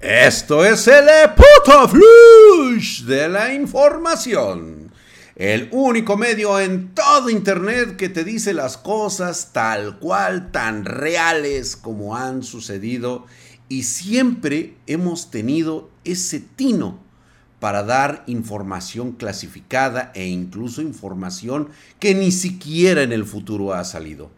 Esto es el puto de la información. El único medio en todo Internet que te dice las cosas tal cual, tan reales como han sucedido. Y siempre hemos tenido ese tino para dar información clasificada e incluso información que ni siquiera en el futuro ha salido.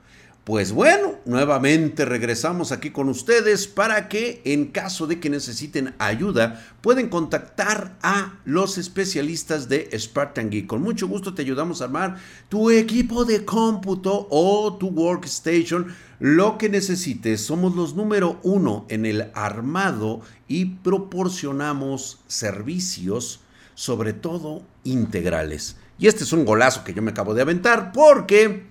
Pues bueno, nuevamente regresamos aquí con ustedes para que en caso de que necesiten ayuda pueden contactar a los especialistas de Spartan Geek. Con mucho gusto te ayudamos a armar tu equipo de cómputo o tu workstation. Lo que necesites, somos los número uno en el armado y proporcionamos servicios, sobre todo integrales. Y este es un golazo que yo me acabo de aventar porque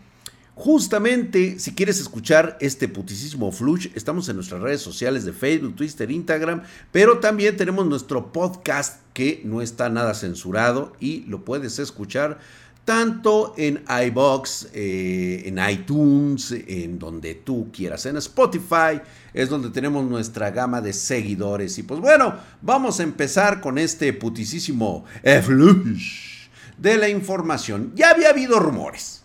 Justamente, si quieres escuchar este putisísimo flush, estamos en nuestras redes sociales de Facebook, Twitter, Instagram, pero también tenemos nuestro podcast que no está nada censurado y lo puedes escuchar tanto en iBox, eh, en iTunes, en donde tú quieras, en Spotify, es donde tenemos nuestra gama de seguidores. Y pues bueno, vamos a empezar con este putisísimo flush de la información. Ya había habido rumores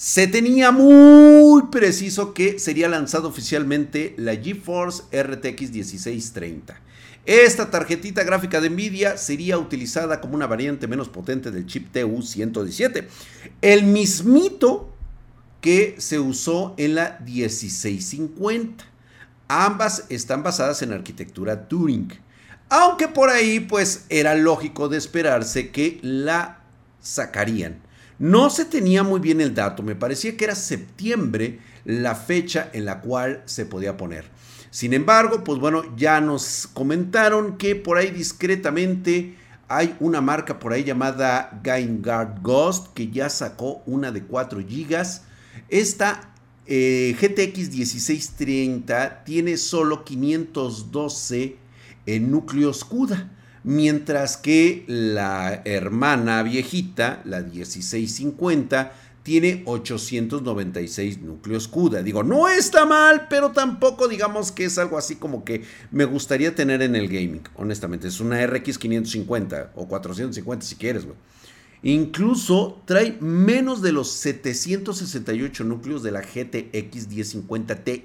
se tenía muy preciso que sería lanzado oficialmente la GeForce RTX 1630. Esta tarjetita gráfica de Nvidia sería utilizada como una variante menos potente del chip TU117. El mismito que se usó en la 1650. Ambas están basadas en arquitectura Turing. Aunque por ahí pues era lógico de esperarse que la sacarían no se tenía muy bien el dato, me parecía que era septiembre la fecha en la cual se podía poner. Sin embargo, pues bueno, ya nos comentaron que por ahí discretamente hay una marca por ahí llamada Guard Ghost que ya sacó una de 4 GB. Esta eh, GTX 1630 tiene solo 512 en núcleos CUDA mientras que la hermana viejita, la 1650, tiene 896 núcleos CUDA. Digo, no está mal, pero tampoco digamos que es algo así como que me gustaría tener en el gaming, honestamente. Es una RX 550 o 450 si quieres, güey. Incluso trae menos de los 768 núcleos de la GTX 1050 Ti,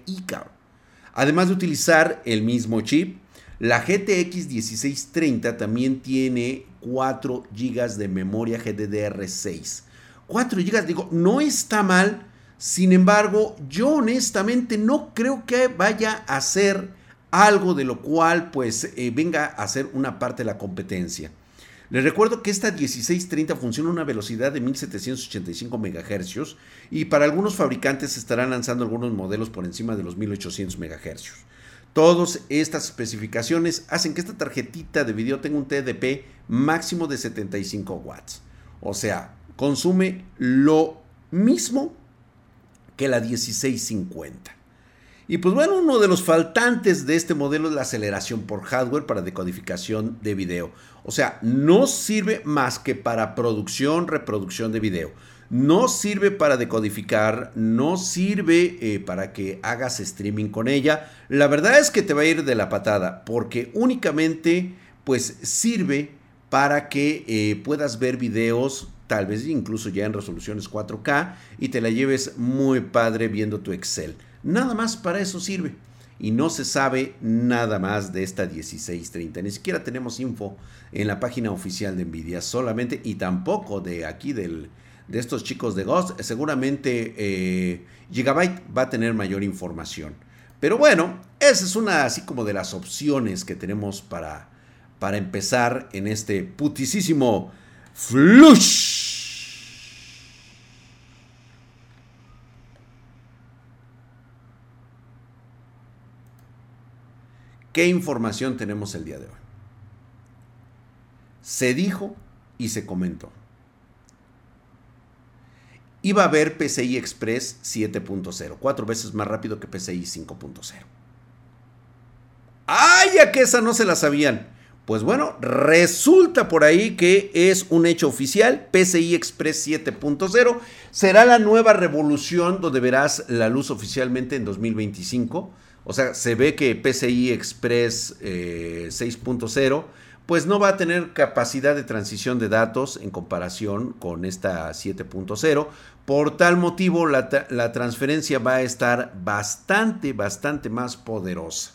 Además de utilizar el mismo chip, la GTX 1630 también tiene 4 GB de memoria GDDR6. 4 GB, digo, no está mal. Sin embargo, yo honestamente no creo que vaya a ser algo de lo cual pues eh, venga a ser una parte de la competencia. Les recuerdo que esta 1630 funciona a una velocidad de 1785 MHz y para algunos fabricantes estarán lanzando algunos modelos por encima de los 1800 MHz. Todas estas especificaciones hacen que esta tarjetita de video tenga un TDP máximo de 75 watts. O sea, consume lo mismo que la 1650. Y pues bueno, uno de los faltantes de este modelo es la aceleración por hardware para decodificación de video. O sea, no sirve más que para producción, reproducción de video no sirve para decodificar, no sirve eh, para que hagas streaming con ella. La verdad es que te va a ir de la patada porque únicamente pues sirve para que eh, puedas ver videos tal vez incluso ya en resoluciones 4K y te la lleves muy padre viendo tu Excel. Nada más para eso sirve. Y no se sabe nada más de esta 1630. Ni siquiera tenemos info en la página oficial de Nvidia solamente y tampoco de aquí del, de estos chicos de Ghost, seguramente eh, Gigabyte va a tener mayor información. Pero bueno, esa es una así como de las opciones que tenemos para, para empezar en este putisísimo flush. ¿Qué información tenemos el día de hoy? Se dijo y se comentó iba a haber PCI Express 7.0, cuatro veces más rápido que PCI 5.0. ¡Ay, a que esa no se la sabían! Pues bueno, resulta por ahí que es un hecho oficial, PCI Express 7.0 será la nueva revolución donde verás la luz oficialmente en 2025. O sea, se ve que PCI Express 6.0 eh, pues no va a tener capacidad de transición de datos en comparación con esta 7.0. Por tal motivo, la, transferencia va a estar bastante, bastante más poderosa.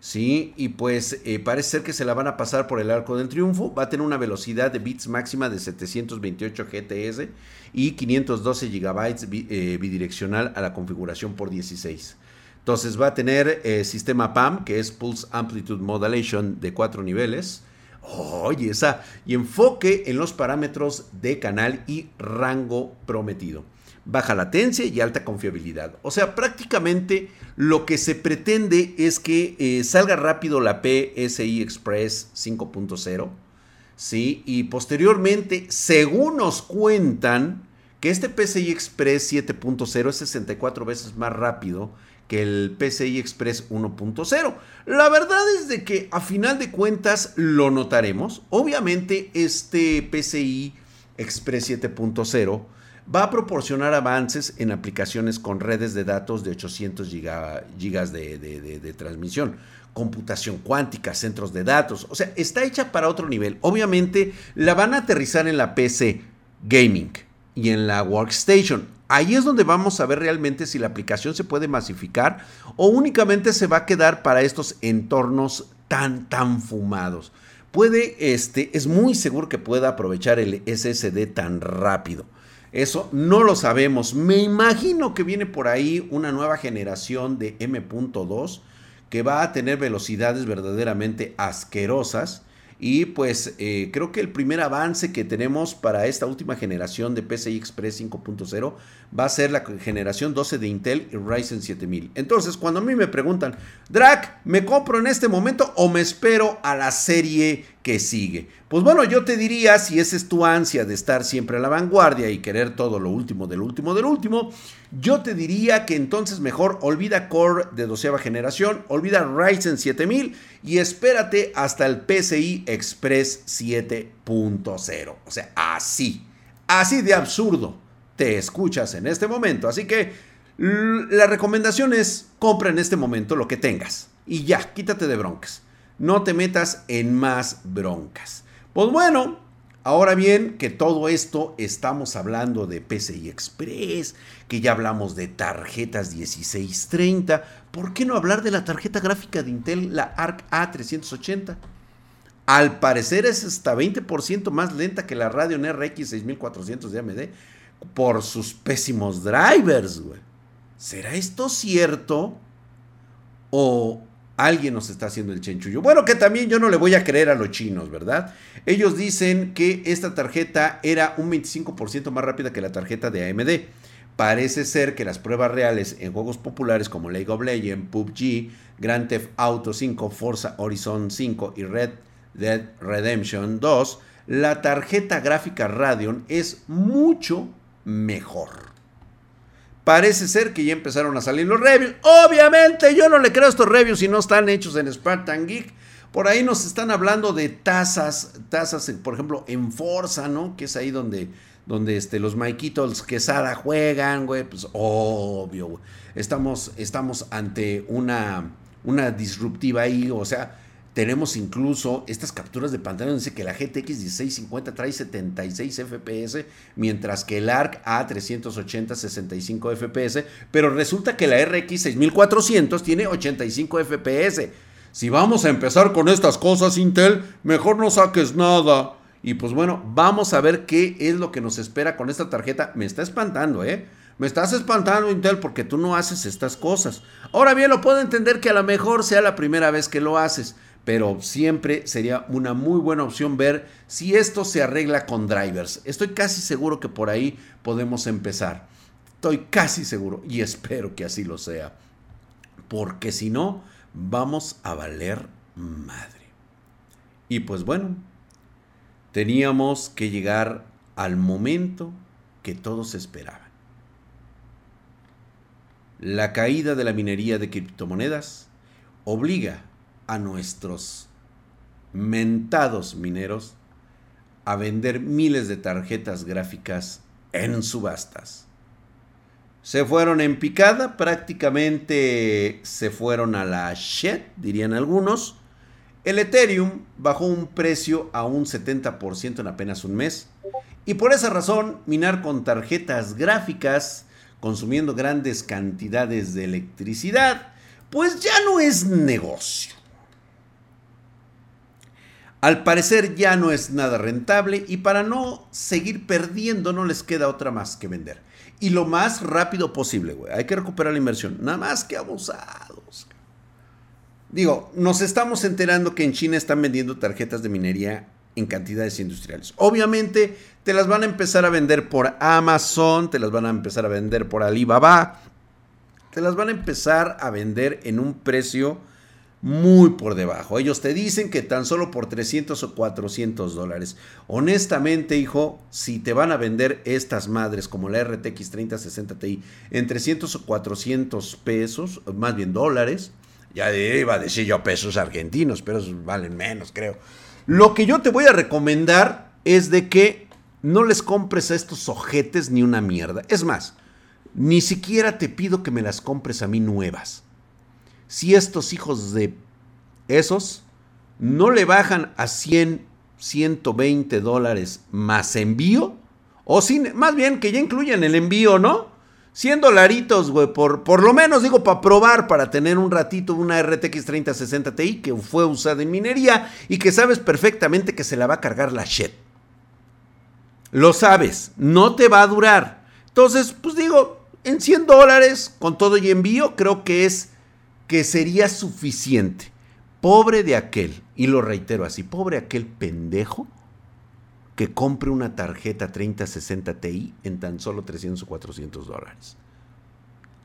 ¿sí? Y pues eh, parece ser que se la van a pasar por el arco del triunfo. Va a tener una velocidad de bits máxima de 728 GTS y 512 GB eh, bidireccional a la configuración por 16. Entonces va a tener eh, sistema PAM, que es Pulse Amplitude Modulation de cuatro niveles. Oye, esa. Y enfoque en los parámetros de canal y rango prometido. Baja latencia y alta confiabilidad. O sea, prácticamente lo que se pretende es que eh, salga rápido la PSI Express 5.0. ¿sí? Y posteriormente, según nos cuentan, que este PCI Express 7.0 es 64 veces más rápido que el PCI Express 1.0. La verdad es de que a final de cuentas lo notaremos. Obviamente este PCI Express 7.0 va a proporcionar avances en aplicaciones con redes de datos de 800 gigas de, de, transmisión, computación cuántica, centros de datos. O sea, está hecha para otro nivel. Obviamente la van a aterrizar en la PC gaming y en la workstation. Ahí es donde vamos a ver realmente si la aplicación se puede masificar o únicamente se va a quedar para estos entornos tan, tan fumados. Puede, este, es muy seguro que pueda aprovechar el SSD tan rápido. Eso no lo sabemos. Me imagino que viene por ahí una nueva generación de M.2 que va a tener velocidades verdaderamente asquerosas y pues eh, creo que el primer avance que tenemos para esta última generación de PCI Express 5.0 va a ser la generación 12 de Intel y Ryzen 7000. Entonces, cuando a mí me preguntan, Drac, ¿me compro en este momento o me espero a la serie que sigue? Pues bueno, yo te diría, si esa es tu ansia de estar siempre a la vanguardia y querer todo lo último del último del último, yo te diría que entonces mejor olvida Core de doceava generación, olvida Ryzen 7000 y espérate hasta el PCI Express 7.0. O sea, así, así de absurdo te escuchas en este momento. Así que la recomendación es compra en este momento lo que tengas y ya, quítate de broncas. No te metas en más broncas. Pues bueno, ahora bien que todo esto estamos hablando de PCI Express, que ya hablamos de tarjetas 1630, ¿por qué no hablar de la tarjeta gráfica de Intel, la ARC A380? Al parecer es hasta 20% más lenta que la Radeon RX 6400 de AMD por sus pésimos drivers, güey. ¿Será esto cierto? ¿O alguien nos está haciendo el chenchullo. Bueno, que también yo no le voy a creer a los chinos, ¿verdad? Ellos dicen que esta tarjeta era un 25% más rápida que la tarjeta de AMD. Parece ser que las pruebas reales en juegos populares como League of Legends, PUBG, Grand Theft Auto 5, Forza Horizon 5 y Red Dead Redemption 2, la tarjeta gráfica Radeon es mucho mejor. Parece ser que ya empezaron a salir los reviews. Obviamente yo no le creo a estos reviews si no están hechos en Spartan Geek. Por ahí nos están hablando de tasas, tasas, por ejemplo, en Forza, ¿no? Que es ahí donde, donde este, los Maiquitos Quesada juegan, güey. Pues obvio, Estamos, estamos ante una, una disruptiva ahí, o sea, tenemos incluso estas capturas de pantalla donde dice que la GTX 1650 trae 76 FPS, mientras que el ARC A380 65 FPS, pero resulta que la RX 6400 tiene 85 FPS. Si vamos a empezar con estas cosas, Intel, mejor no saques nada. Y pues bueno, vamos a ver qué es lo que nos espera con esta tarjeta. Me está espantando, ¿eh? Me estás espantando, Intel, porque tú no haces estas cosas. Ahora bien, lo puedo entender que a lo mejor sea la primera vez que lo haces pero siempre sería una muy buena opción ver si esto se arregla con drivers. Estoy casi seguro que por ahí podemos empezar. Estoy casi seguro y espero que así lo sea. Porque si no, vamos a valer madre. Y pues bueno, teníamos que llegar al momento que todos esperaban. La caída de la minería de criptomonedas obliga a nuestros mentados mineros a vender miles de tarjetas gráficas en subastas. se fueron en picada, prácticamente se fueron a la shit, dirían algunos. El Ethereum bajó un precio a un 70% en apenas un mes. Y por esa razón, minar con tarjetas gráficas, consumiendo grandes cantidades de electricidad, pues ya no es negocio. Al parecer ya no es nada rentable y para no seguir perdiendo no les queda otra más que vender. Y lo más rápido posible, güey. Hay que recuperar la inversión. Nada más que abusados. Digo, nos estamos enterando que en China están vendiendo tarjetas de minería en cantidades industriales. Obviamente te las van a empezar a vender por Amazon, te las van a empezar a vender por Alibaba, te las van a empezar a vender en un precio muy por debajo. Ellos te dicen que tan solo por 300 o 400 dólares. Honestamente, hijo, si te van a vender estas madres como la RTX 3060 Ti en 300 o 400 pesos, más bien dólares, ya iba a decir yo pesos argentinos, pero valen menos, creo. Lo que yo te voy a recomendar es de que no les compres a estos ojetes ni una mierda. Es más, ni siquiera te pido que me las compres a mí nuevas si estos hijos de esos no le bajan a 100, 120 dólares más envío, o sin, más bien que ya incluyan el envío, ¿no? 100 dolaritos, güey, por, por lo menos digo, para probar, para tener un ratito una RTX 3060 Ti que fue usada en minería y que sabes perfectamente que se la va a cargar la shit. Lo sabes, no te va a durar. Entonces, pues digo, en 100 dólares con todo y envío, creo que es que sería suficiente. Pobre de aquel, y lo reitero así, pobre aquel pendejo que compre una tarjeta 3060 Ti en tan solo 300 o 400 dólares.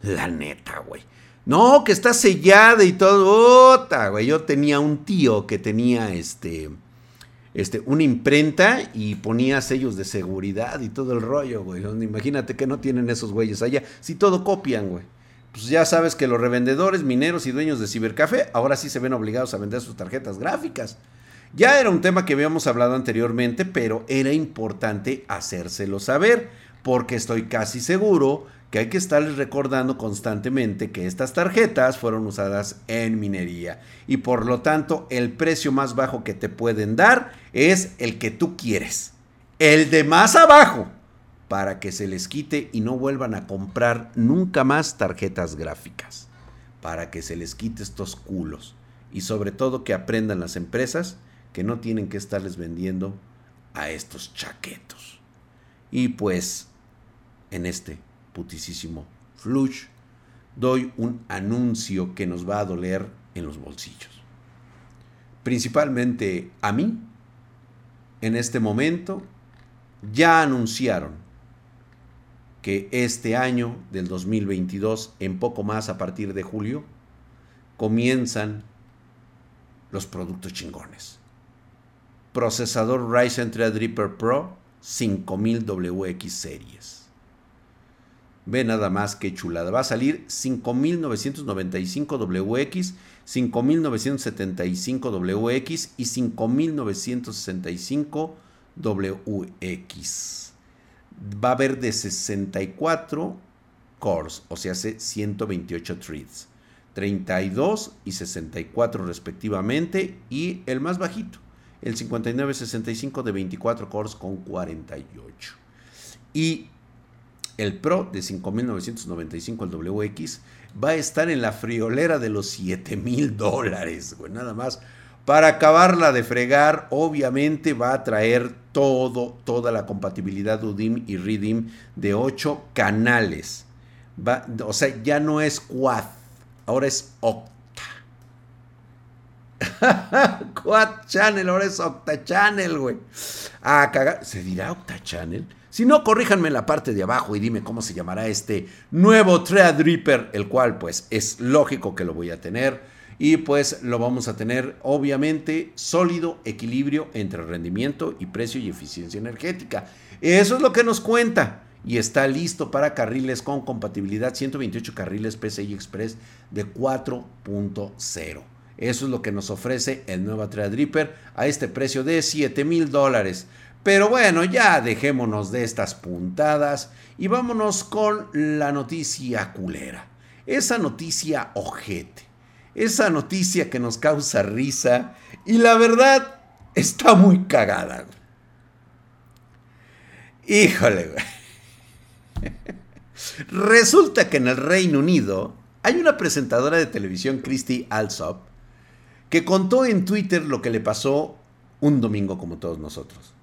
La neta, güey. No, que está sellada y todo. güey. Yo tenía un tío que tenía este, este, una imprenta y ponía sellos de seguridad y todo el rollo, güey. Imagínate que no tienen esos güeyes allá. Si todo copian, güey pues ya sabes que los revendedores, mineros y dueños de cibercafé ahora sí se ven obligados a vender sus tarjetas gráficas. Ya era un tema que habíamos hablado anteriormente, pero era importante hacérselo saber, porque estoy casi seguro que hay que estarles recordando constantemente que estas tarjetas fueron usadas en minería y por lo tanto el precio más bajo que te pueden dar es el que tú quieres. El de más abajo para que se les quite y no vuelvan a comprar nunca más tarjetas gráficas, para que se les quite estos culos y sobre todo que aprendan las empresas que no tienen que estarles vendiendo a estos chaquetos. Y pues en este putisísimo flush doy un anuncio que nos va a doler en los bolsillos. Principalmente a mí, en este momento, ya anunciaron que este año del 2022, en poco más a partir de julio, comienzan los productos chingones. Procesador Ryzen Threadripper Pro 5000 WX Series. Ve nada más que chulada. Va a salir 5995 WX, 5975 WX y 5965 WX va a haber de 64 cores, o sea, hace 128 threads. 32 y 64 respectivamente. Y el más bajito, el 5965 de 24 cores con 48. Y el Pro de 5995, el WX, va a estar en la friolera de los 7000 dólares, nada más. Para acabarla de fregar, obviamente va a traer todo, toda la compatibilidad UDIM y REDIM de 8 canales. Va, o sea, ya no es quad, ahora es octa. quad channel, ahora es octa channel, güey. Ah, cagar. ¿Se dirá octa channel? Si no, corríjanme en la parte de abajo y dime cómo se llamará este nuevo Threadripper, el cual pues es lógico que lo voy a tener y pues lo vamos a tener obviamente sólido equilibrio entre rendimiento y precio y eficiencia energética. Eso es lo que nos cuenta y está listo para carriles con compatibilidad 128 carriles PCI Express de 4.0. Eso es lo que nos ofrece el nuevo Threadripper a este precio de 7 mil dólares. Pero bueno, ya dejémonos de estas puntadas y vámonos con la noticia culera. Esa noticia ojete. Esa noticia que nos causa risa y la verdad está muy cagada. Híjole, güey. Resulta que en el Reino Unido hay una presentadora de televisión, Christy Alsop, que contó en Twitter lo que le pasó un domingo como todos nosotros.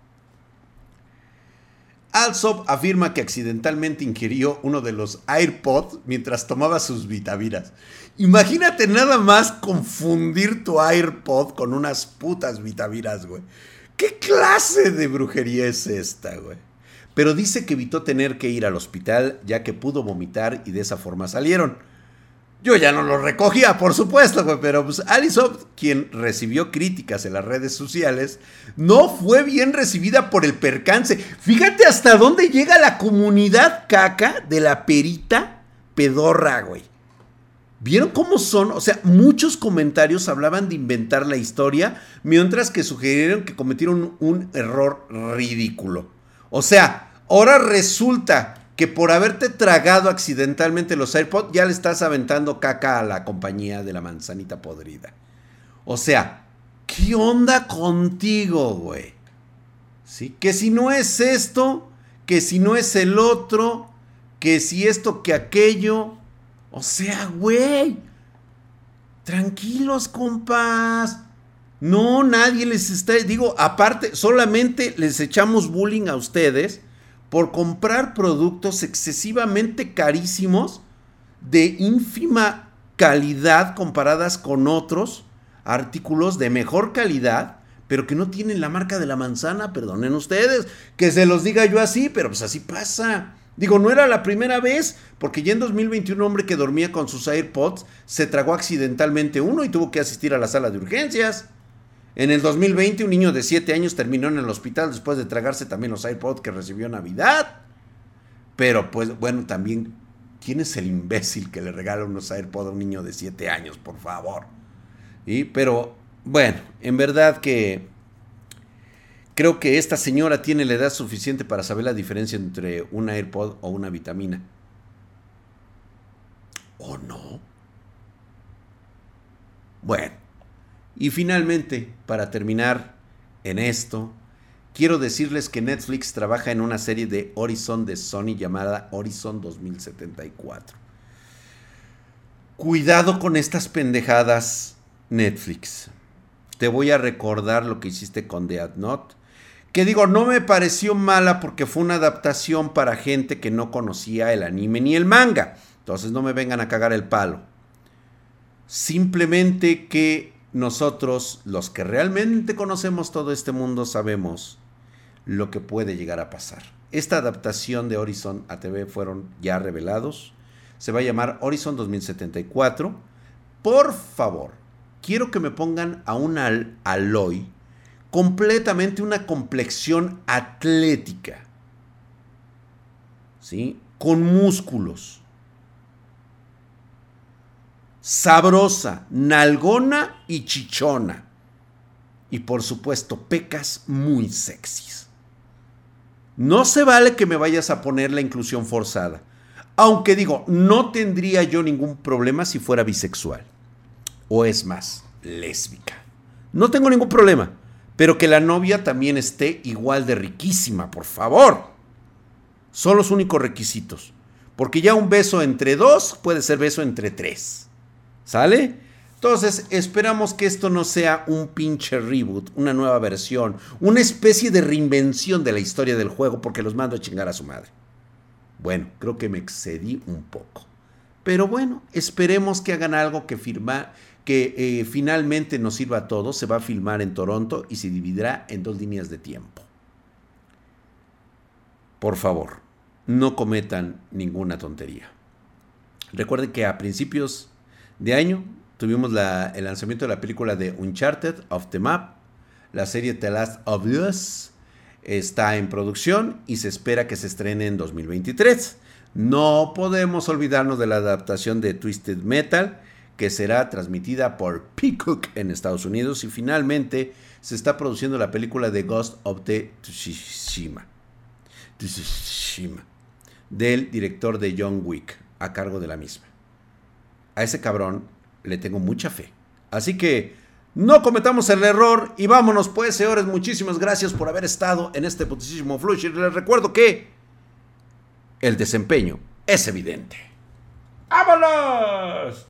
Alsop afirma que accidentalmente ingirió uno de los AirPods mientras tomaba sus vitaminas. Imagínate nada más confundir tu AirPod con unas putas vitaminas, güey. ¿Qué clase de brujería es esta, güey? Pero dice que evitó tener que ir al hospital ya que pudo vomitar y de esa forma salieron. Yo ya no lo recogía, por supuesto, güey, pero pues Allison, quien recibió críticas en las redes sociales, no fue bien recibida por el percance. Fíjate hasta dónde llega la comunidad caca de la perita pedorra, güey. ¿Vieron cómo son? O sea, muchos comentarios hablaban de inventar la historia, mientras que sugirieron que cometieron un error ridículo. O sea, ahora resulta que por haberte tragado accidentalmente los AirPods ya le estás aventando caca a la compañía de la manzanita podrida. O sea, ¿qué onda contigo, güey? ¿Sí? Que si no es esto, que si no es el otro, que si esto, que aquello. O sea, güey. Tranquilos, compas. No, nadie les está. Digo, aparte, solamente les echamos bullying a ustedes por comprar productos excesivamente carísimos de ínfima calidad comparadas con otros artículos de mejor calidad, pero que no tienen la marca de la manzana, perdonen ustedes, que se los diga yo así, pero pues así pasa. Digo, no era la primera vez, porque ya en 2021 un hombre que dormía con sus AirPods se tragó accidentalmente uno y tuvo que asistir a la sala de urgencias. En el 2020 un niño de 7 años terminó en el hospital después de tragarse también los iPods que recibió Navidad. Pero pues bueno, también, ¿quién es el imbécil que le regala unos AirPods a un niño de 7 años, por favor? Y, pero bueno, en verdad que creo que esta señora tiene la edad suficiente para saber la diferencia entre un AirPod o una vitamina. ¿O no? Bueno, y finalmente, para terminar en esto, quiero decirles que Netflix trabaja en una serie de Horizon de Sony llamada Horizon 2074. Cuidado con estas pendejadas, Netflix. Te voy a recordar lo que hiciste con The Not. Que digo, no me pareció mala porque fue una adaptación para gente que no conocía el anime ni el manga. Entonces no me vengan a cagar el palo. Simplemente que nosotros, los que realmente conocemos todo este mundo, sabemos lo que puede llegar a pasar. Esta adaptación de Horizon a TV fueron ya revelados. Se va a llamar Horizon 2074. Por favor, quiero que me pongan a un Aloy completamente una complexión atlética. ¿Sí? Con músculos sabrosa, nalgona y chichona. Y por supuesto, pecas muy sexys. No se vale que me vayas a poner la inclusión forzada. Aunque digo, no tendría yo ningún problema si fuera bisexual. O es más, lésbica. No tengo ningún problema. Pero que la novia también esté igual de riquísima, por favor. Son los únicos requisitos. Porque ya un beso entre dos puede ser beso entre tres. ¿Sale? Entonces, esperamos que esto no sea un pinche reboot, una nueva versión, una especie de reinvención de la historia del juego porque los mando a chingar a su madre. Bueno, creo que me excedí un poco. Pero bueno, esperemos que hagan algo que firma, que eh, finalmente nos sirva a todos. Se va a filmar en Toronto y se dividirá en dos líneas de tiempo. Por favor, no cometan ninguna tontería. Recuerden que a principios de año tuvimos el lanzamiento de la película de Uncharted of the Map. La serie The Last of Us está en producción y se espera que se estrene en 2023. No podemos olvidarnos de la adaptación de Twisted Metal, que será transmitida por Peacock en Estados Unidos y finalmente se está produciendo la película de Ghost of the Tsushima. Tsushima del director de John Wick a cargo de la misma. A ese cabrón le tengo mucha fe. Así que no cometamos el error y vámonos pues, señores. Muchísimas gracias por haber estado en este putísimo flush. Y les recuerdo que el desempeño es evidente. ¡Vámonos!